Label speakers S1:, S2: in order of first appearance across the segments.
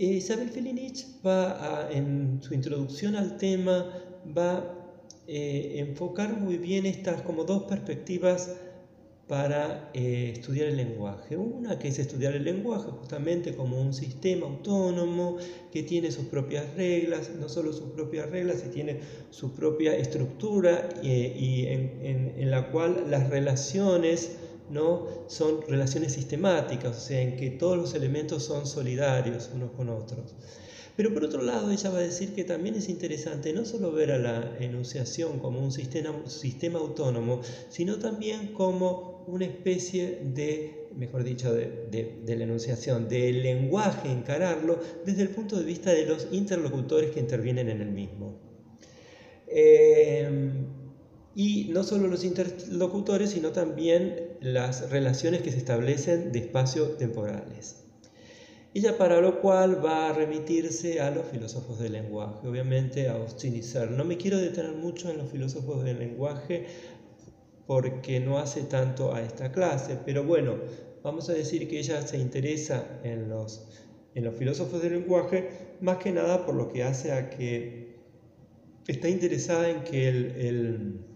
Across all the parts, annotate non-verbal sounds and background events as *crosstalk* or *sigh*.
S1: Eh, Isabel Felinich va a, en su introducción al tema, va a eh, enfocar muy bien estas como dos perspectivas para eh, estudiar el lenguaje. Una que es estudiar el lenguaje justamente como un sistema autónomo que tiene sus propias reglas, no solo sus propias reglas, sino tiene su propia estructura y en, en la cual las relaciones ¿no? son relaciones sistemáticas, o sea, en que todos los elementos son solidarios unos con otros. Pero por otro lado, ella va a decir que también es interesante no solo ver a la enunciación como un sistema, autónomo, sino también como una especie de, mejor dicho, de, la enunciación, del lenguaje, encararlo desde el punto de vista de los interlocutores que intervienen en el mismo. Eh, y no solo los interlocutores, sino también las relaciones que se establecen de espacio temporales. Ella para lo cual va a remitirse a los filósofos del lenguaje, obviamente a Austin y. No me quiero detener mucho en los filósofos del lenguaje porque no hace tanto a esta clase, pero bueno, vamos a decir que ella se interesa en los, en los filósofos del lenguaje más que nada por lo que hace a que está interesada en que el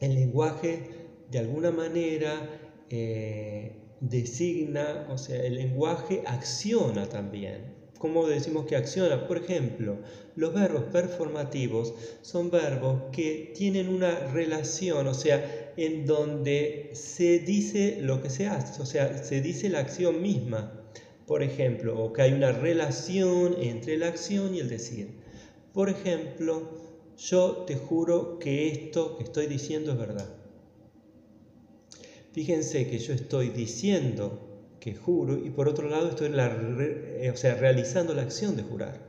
S1: lenguaje de alguna manera eh, designa, o sea, el lenguaje acciona también. ¿Cómo decimos que acciona? Por ejemplo, los verbos performativos son verbos que tienen una relación, o sea, en donde se dice lo que se hace, o sea, se dice la acción misma. Por ejemplo, o que hay una relación entre la acción y el decir. Por ejemplo, yo te juro que esto que estoy diciendo es verdad. Fíjense que yo estoy diciendo que juro y por otro lado estoy eh, o sea, realizando la acción de jurar.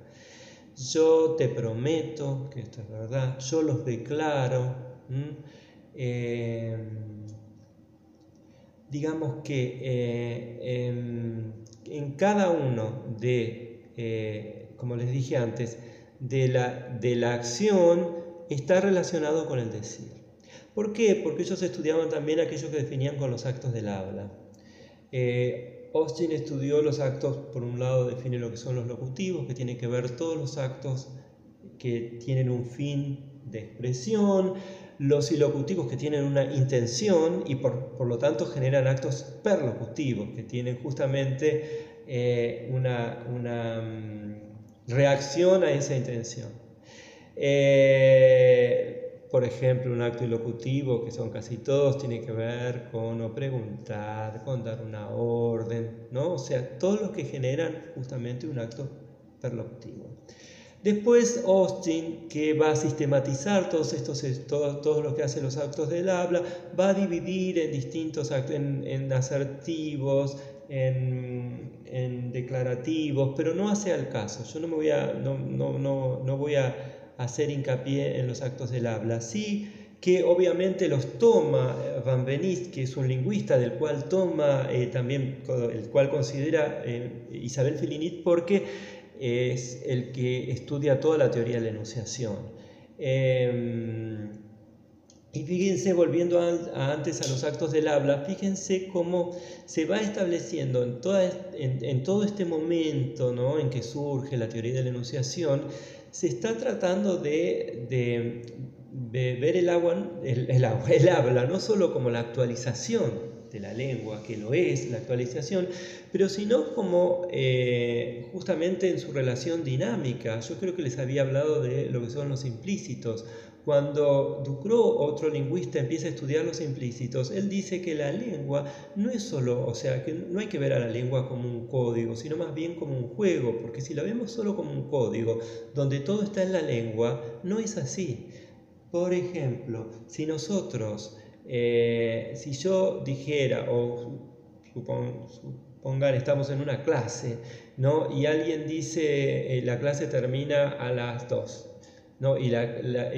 S1: Yo te prometo que esto es verdad, yo los declaro. Em, digamos que eh, em, en, cada uno de, eh, como les dije antes, de la, de la acción está relacionado con el decir. ¿Por qué? Porque ellos estudiaban también aquello que definían con los actos del habla. Eh, Austin estudió los actos, por un lado define lo que son los locutivos, que tienen que ver todos los actos que tienen un fin de expresión, los ilocutivos que tienen una intención y por, lo tanto generan actos perlocutivos, que tienen justamente eh, una, una mm, reacción a esa intención. Eh, por ejemplo, un acto ilocutivo, que son casi todos, tiene que ver con no preguntar, con dar una orden, ¿no? O sea, todos los que generan justamente un acto perlocutivo. Después Austin, que va a sistematizar todos estos, todo, todo lo que hace los actos del habla, va a dividir en distintos actos, en, en asertivos, en, declarativos, pero no hace al caso. Yo no, me voy a, no, no, no, no voy a hacer hincapié en los actos del habla. Sí que obviamente los toma eh, Van Benist, que es un lingüista del cual toma eh, también, el cual considera eh, Isabel Filinit porque es el que estudia toda la teoría de la enunciación. Em, y fíjense, volviendo a, antes a los actos del habla, fíjense cómo se va estableciendo en, en, todo este momento ¿no? en que surge la teoría de la enunciación, se está tratando de, de, ver el, agua, el, el, el habla no solo como la actualización de la lengua, que lo es, la actualización, pero sino como eh, justamente en su relación dinámica. Yo creo que les había hablado de lo que son los implícitos cuando Ducrot, otro lingüista, empieza a estudiar los implícitos, él dice que la lengua no es solo, o sea, que no hay que ver a la lengua como un código, sino más bien como un juego, porque si la vemos solo como un código, donde todo está en la lengua, no es así. Por ejemplo, si nosotros, eh, si yo dijera, o supongan, estamos en una clase, ¿no? y alguien dice, eh, la clase termina a las 2 ¿no? y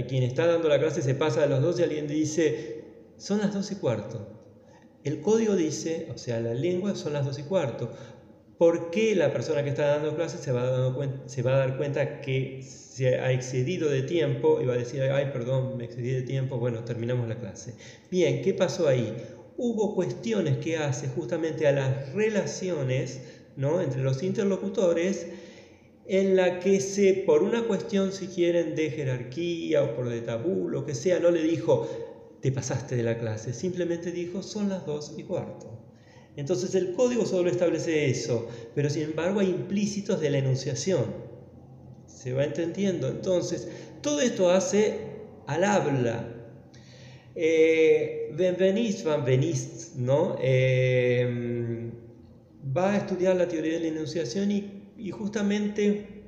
S1: quien está dando la clase se pasa a los dos y alguien dice, son las dos y cuarto. El código dice, o sea, la lengua son las dos y cuarto. ¿Por qué la persona que está dando clase se se va a dar cuenta que se ha excedido de tiempo y va a decir, ay, perdón, me excedí de tiempo, bueno, terminamos la clase? Bien, ¿qué pasó ahí? Hubo cuestiones que hace justamente a las relaciones ¿no? entre los interlocutores en la que se, por una cuestión, si quieren, de jerarquía o por de tabú, lo que sea, no le dijo, te pasaste de la clase, simplemente dijo, son las dos y cuarto. Entonces el código solo establece eso, pero sin embargo hay implícitos de la enunciación. ¿Se va entendiendo? Entonces, todo esto hace al habla. Eh, Benveniste, ¿no? Eh, va a estudiar la teoría de la enunciación y y justamente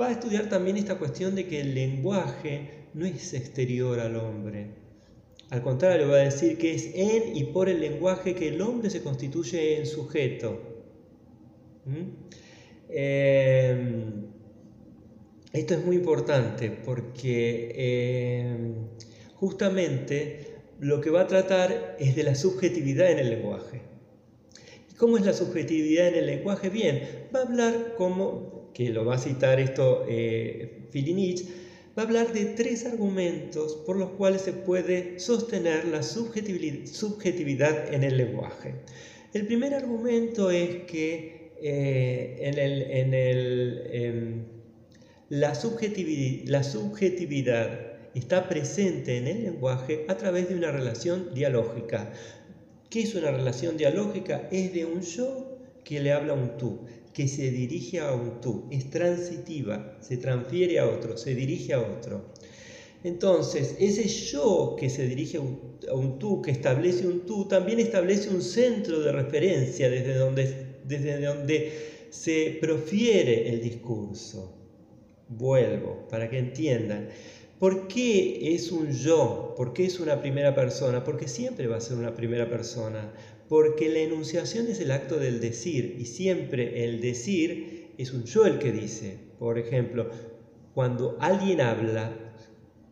S1: va a estudiar también esta cuestión de que el lenguaje no es exterior al hombre. Al contrario, va a decir que es en y por el lenguaje que el hombre se constituye en sujeto. ¿Mm? Em, esto es muy importante porque em, justamente lo que va a tratar es de la subjetividad en el lenguaje. ¿Cómo es la subjetividad en el lenguaje? Bien, va a hablar como, que lo va a citar esto eh, Filinich, va a hablar de tres argumentos por los cuales se puede sostener la subjetividad, en el lenguaje. El primer argumento es que eh, en el, em, la, subjetividad, la subjetividad está presente en el lenguaje a través de una relación dialógica. ¿Qué es una relación dialógica? Es de un yo que le habla a un tú, que se dirige a un tú, es transitiva, se transfiere a otro, se dirige a otro. Entonces, ese yo que se dirige a un, tú, que establece un tú, también establece un centro de referencia desde donde, desde donde se profiere el discurso. Vuelvo, para que entiendan. ¿Por qué es un yo? ¿Por qué es una primera persona? Porque siempre va a ser una primera persona. Porque la enunciación es el acto del decir y siempre el decir es un yo el que dice. Por ejemplo, cuando alguien habla,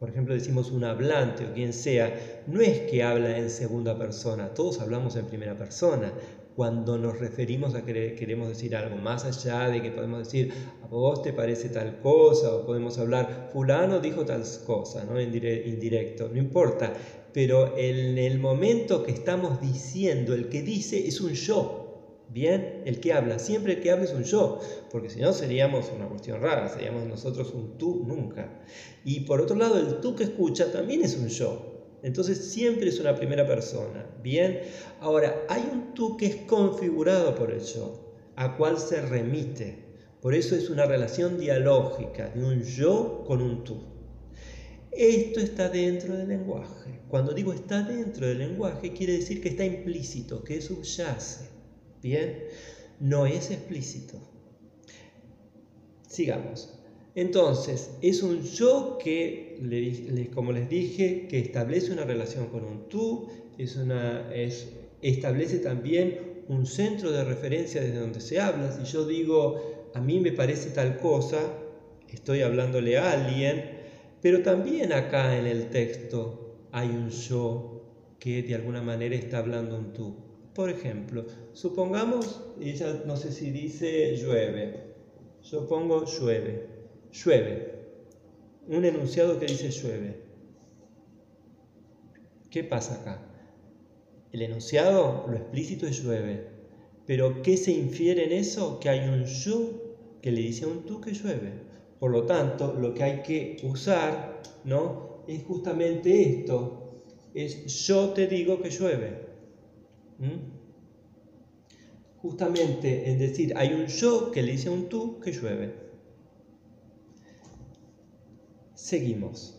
S1: por ejemplo decimos un hablante o quien sea, no es que habla en segunda persona, todos hablamos en primera persona, cuando nos referimos a que queremos decir algo, más allá de que podemos decir, a vos te parece tal cosa, o podemos hablar, fulano dijo tal cosa, ¿no? indirecto, no importa, pero en el momento que estamos diciendo, el que dice es un yo, Bien, el que habla, siempre el que habla es un yo, porque si no seríamos una cuestión rara, seríamos nosotros un tú nunca. Y por otro lado, el tú que escucha también es un yo, entonces siempre es una primera persona. Bien, ahora hay un tú que es configurado por el yo, a cual se remite. Por eso es una relación dialógica de un yo con un tú. Esto está dentro del lenguaje. Cuando digo está dentro del lenguaje, quiere decir que está implícito, que subyace. Bien, no es explícito. Sigamos. Entonces, es un yo que, como les dije, que establece una relación con un tú, es una, es, establece también un centro de referencia desde donde se habla. Si yo digo, a mí me parece tal cosa, estoy hablándole a alguien, pero también acá en el texto hay un yo que de alguna manera está hablando un tú. Por ejemplo, supongamos, ella no sé si dice llueve, yo pongo llueve llueve. Un enunciado que dice llueve. ¿Qué pasa acá? El enunciado, lo explícito es llueve. Pero ¿qué se infiere en eso? Que hay un yo que le dice a un tú que llueve. Por lo tanto, lo que hay que usar, ¿no? Es justamente esto. Es yo te digo que llueve. ¿Mm? Justamente en decir, hay un yo que le dice a un tú que llueve. Seguimos.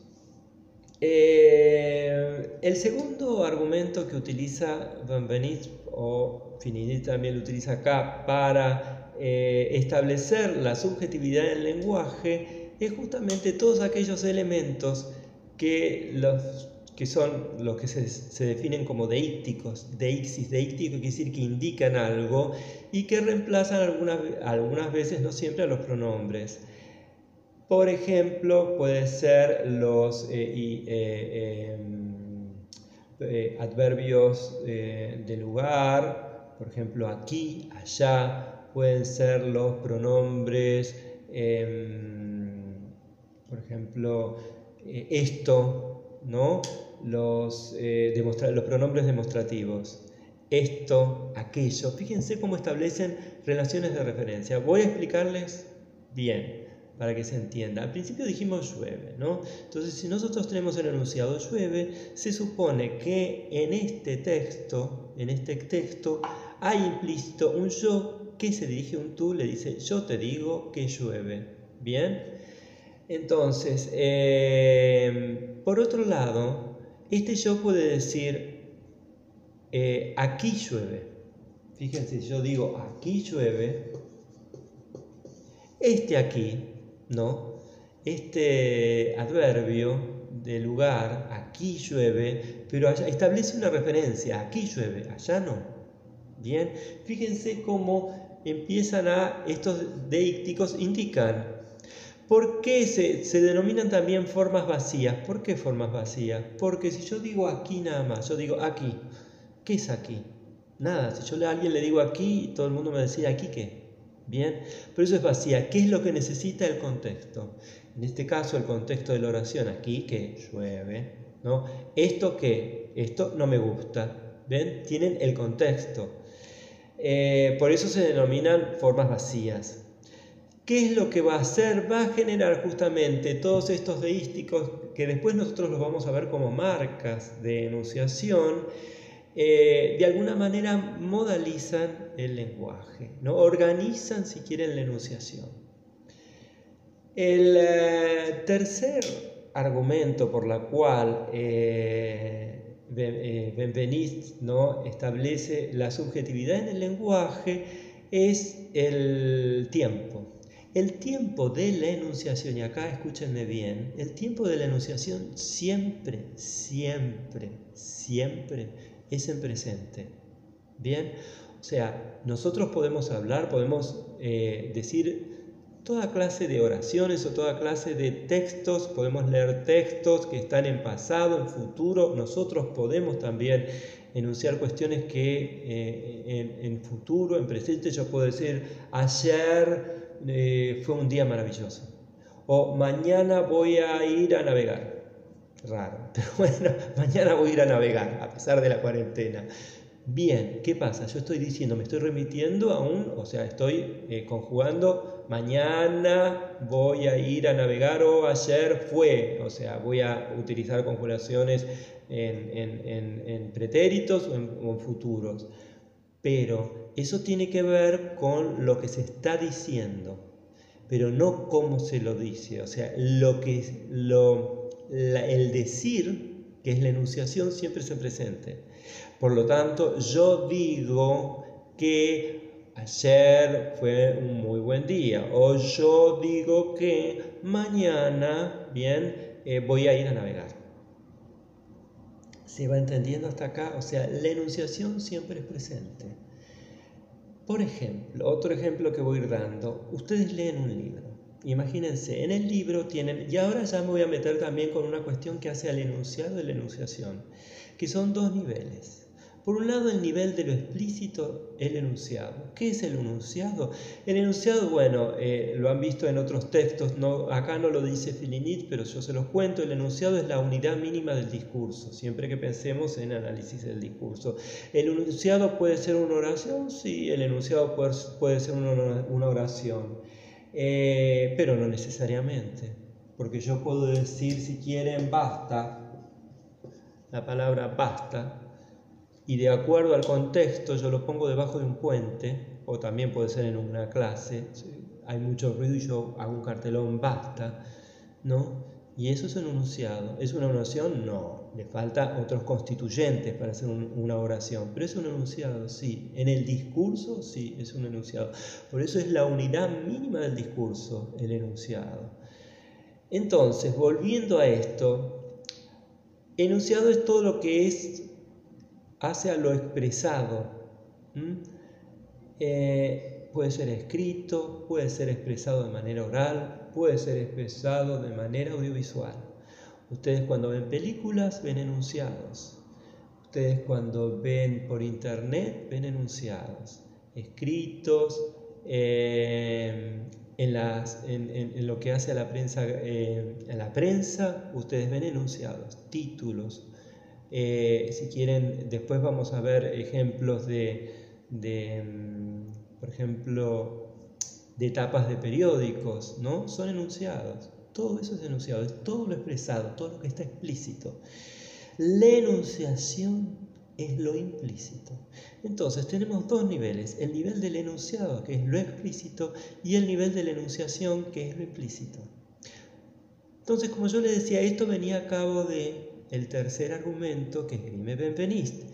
S1: Eh, el segundo argumento que utiliza Van Benit o Finidit también lo utiliza acá para eh, establecer la subjetividad del lenguaje es justamente todos aquellos elementos que, los, que son los que se, definen como deícticos, deixis, deíctico quiere decir que indican algo y que reemplazan algunas veces, no siempre, a los pronombres. Por ejemplo, pueden ser los eh, eh, em, eh, adverbios de lugar, por ejemplo, aquí, allá, pueden ser los pronombres, em, por ejemplo, esto, ¿no? Los, los pronombres demostrativos esto, aquello. Fíjense cómo establecen relaciones de referencia. Voy a explicarles Bien, para que se entienda. Al principio dijimos llueve, ¿no? Entonces, si nosotros tenemos el enunciado llueve, se supone que en este texto, en este texto, hay implícito un yo que se dirige a un tú, le dice, yo te digo que llueve. Bien. Entonces, eh, por otro lado, este yo puede decir, eh, aquí llueve. Fíjense, yo digo, aquí llueve. Este aquí ¿no? Este adverbio de lugar, aquí llueve, pero establece una referencia, aquí llueve, allá no. Bien, fíjense cómo empiezan a, estos deícticos indican, ¿por qué se, se denominan también formas vacías? ¿Por qué formas vacías? Porque si yo digo aquí nada más, yo digo aquí, ¿qué es aquí? Nada, si yo a alguien le digo aquí, todo el mundo me decía aquí qué. Bien, pero eso es vacía. ¿Qué es lo que necesita el contexto? En este caso, el contexto de la oración, aquí que llueve, ¿no? Esto que, esto no me gusta, ¿ven? Tienen el contexto. Eh, por eso se denominan formas vacías. ¿Qué es lo que va a hacer? Va a generar justamente todos estos deísticos que después nosotros los vamos a ver como marcas de enunciación eh, de alguna manera modalizan el lenguaje, ¿no? organizan, si quieren, la enunciación. El eh, tercer argumento por la cual eh, Benveniste ¿no? establece la subjetividad en el lenguaje es el tiempo. El tiempo de la enunciación, y acá escúchenme bien, el tiempo de la enunciación siempre, siempre, siempre es en presente. Bien, o sea, nosotros podemos hablar, podemos eh, decir toda clase de oraciones o toda clase de textos, podemos leer textos que están en pasado, en futuro, nosotros podemos también enunciar cuestiones que eh, en, futuro, en presente, yo puedo decir, ayer eh, fue un día maravilloso, o mañana voy a ir a navegar raro. *laughs* Pero bueno, mañana voy a ir a navegar, a pesar de la cuarentena. Bien, ¿qué pasa? Yo estoy diciendo, me estoy remitiendo a un, o sea, estoy eh, conjugando, mañana voy a ir a navegar o ayer fue, o sea, voy a utilizar conjugaciones en, pretéritos o en, futuros. Pero eso tiene que ver con lo que se está diciendo, pero no cómo se lo dice, o sea, lo que, lo, el decir, que es la enunciación, siempre se presente. Por lo tanto, yo digo que ayer fue un muy buen día, o yo digo que mañana, bien, eh, voy a ir a navegar. ¿Se va entendiendo hasta acá? O sea, la enunciación siempre es presente. Por ejemplo, otro ejemplo que voy a ir dando, ustedes leen un libro Imagínense, en el libro tienen, y ahora ya me voy a meter también con una cuestión que hace al enunciado y la enunciación, que son dos niveles. Por un lado, el nivel de lo explícito, el enunciado. ¿Qué es el enunciado? El enunciado, bueno, eh, lo han visto en otros textos, no, acá no lo dice Filinit, pero yo se los cuento, el enunciado es la unidad mínima del discurso, siempre que pensemos en análisis del discurso. ¿El enunciado puede ser una oración? Sí, el enunciado puede, puede ser una, una oración. Eh, pero no necesariamente, porque yo puedo decir si quieren basta, la palabra basta, y de acuerdo al contexto yo lo pongo debajo de un puente, o también puede ser en una clase, hay mucho ruido y yo hago un cartelón basta, ¿no? Y eso es un enunciado. ¿Es una oración? No. Le falta otros constituyentes para hacer una oración. Pero es un enunciado, sí. En el discurso, sí, es un enunciado. Por eso es la unidad mínima del discurso, el enunciado. Entonces, volviendo a esto, enunciado es todo lo que es hace a lo expresado. Eh, puede ser escrito, puede ser expresado de manera oral, puede ser expresado de manera audiovisual. Ustedes cuando ven películas ven enunciados. Ustedes cuando ven por internet ven enunciados, escritos, eh, en, lo que hace a la prensa, eh, la prensa ustedes ven enunciados, títulos. Eh, si quieren, después vamos a ver ejemplos de, de mm, por ejemplo, de tapas de periódicos, ¿no? Son enunciados. Todo eso es enunciado, es todo lo expresado, todo lo que está explícito. La enunciación es lo implícito. Entonces tenemos dos niveles, el nivel del enunciado, que es lo explícito, y el nivel de la enunciación, que es lo implícito. Entonces, como yo le decía, esto venía a cabo de el tercer argumento que esgrime Benveniste,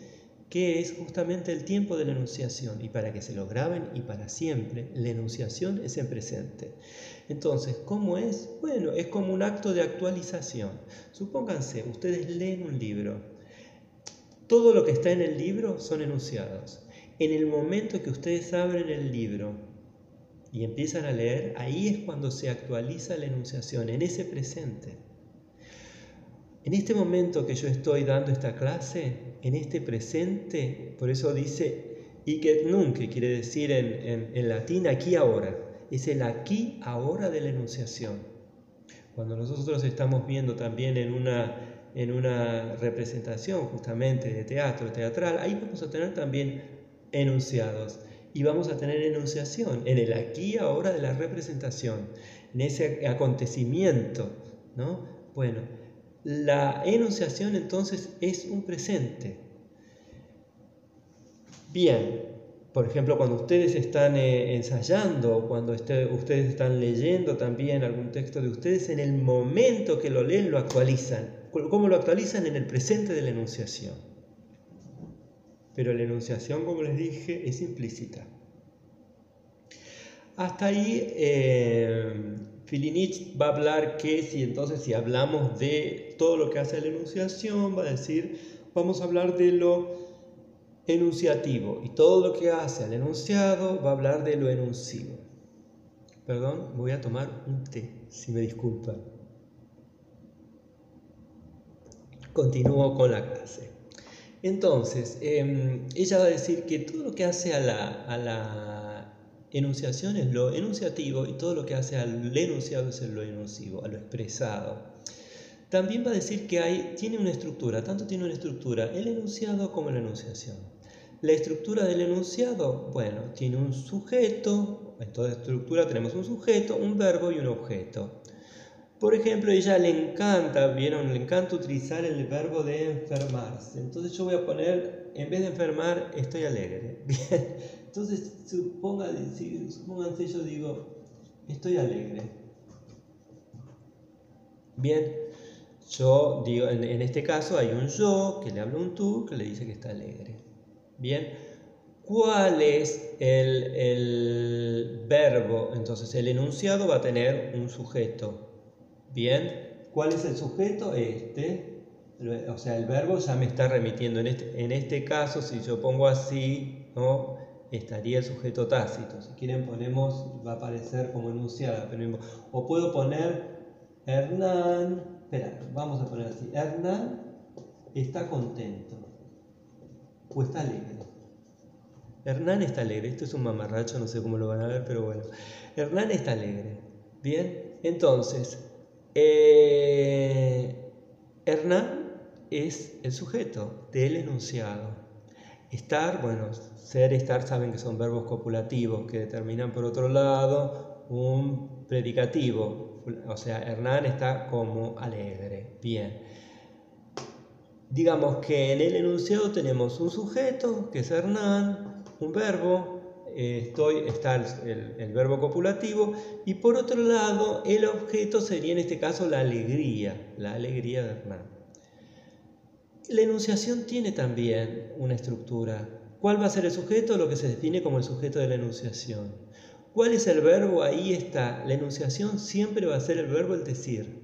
S1: que es justamente el tiempo de la enunciación. Y para que se lo graben y para siempre, la enunciación es en presente. Entonces, ¿cómo es? Bueno, es como un acto de actualización. Supónganse, ustedes leen un libro. Todo lo que está en el libro son enunciados. En el momento que ustedes abren el libro y empiezan a leer, ahí es cuando se actualiza la enunciación, en ese presente. En este momento que yo estoy dando esta clase, en este presente, por eso dice y que nunca quiere decir en, en latín aquí ahora, es el aquí ahora de la enunciación. Cuando nosotros estamos viendo también en una, en una representación justamente de teatro, teatral, ahí vamos a tener también enunciados y vamos a tener enunciación en el aquí ahora de la representación, en ese acontecimiento, ¿no? Bueno, la enunciación entonces es un presente. Bien, por ejemplo, cuando ustedes están eh, ensayando, cuando este, ustedes están leyendo también algún texto de ustedes, en el momento que lo leen lo actualizan. ¿Cómo lo actualizan? En el presente de la enunciación pero la enunciación, como les dije, es implícita. Hasta ahí, eh, Filinich va a hablar que si entonces si hablamos de todo lo que hace la enunciación, va a decir, vamos a hablar de lo enunciativo y todo lo que hace al enunciado va a hablar de lo enuncivo. Perdón, voy a tomar un té, si me disculpan. Continúo con la clase. Entonces, em, ella va a decir que todo lo que hace a la, enunciación es lo enunciativo y todo lo que hace al enunciado es lo enuncivo, a lo expresado. También va a decir que hay, tiene una estructura, tanto tiene una estructura el enunciado como la enunciación. La estructura del enunciado, bueno, tiene un sujeto, en toda estructura tenemos un sujeto, un verbo y un objeto. Por ejemplo, ella le encanta, vieron, le encanta utilizar el verbo de enfermarse. Entonces yo voy a poner, en vez de enfermar, estoy alegre. *laughs* Bien. Entonces supónganse, yo digo, estoy alegre. Bien, yo digo, en, este caso hay un yo que le habla un tú que le dice que está alegre. Bien, ¿cuál es el, verbo? Entonces el enunciado va a tener un sujeto Bien, ¿cuál es el sujeto? Este. O sea, el verbo ya me está remitiendo. En este, en este caso, si yo pongo así, ¿no? estaría el sujeto tácito. Si quieren ponemos, va a aparecer como enunciada. o puedo poner Hernán, espera, vamos a poner así. Hernán está contento o está alegre. Hernán está alegre. Esto es un mamarracho, no sé cómo lo van a ver, pero bueno. Hernán está alegre. Bien, entonces, eh, Hernán es el sujeto del enunciado. Estar, bueno, ser, estar, saben que son verbos copulativos que determinan por otro lado un predicativo. O sea, Hernán está como alegre. Bien. Digamos que en el enunciado tenemos un sujeto, que es Hernán, un verbo, estoy, está el, verbo copulativo y por otro lado el objeto sería en este caso la alegría, la alegría de Hernán. La enunciación tiene también una estructura. ¿Cuál va a ser el sujeto? Lo que se define como el sujeto de la enunciación. ¿Cuál es el verbo? Ahí está. La enunciación siempre va a ser el verbo el decir.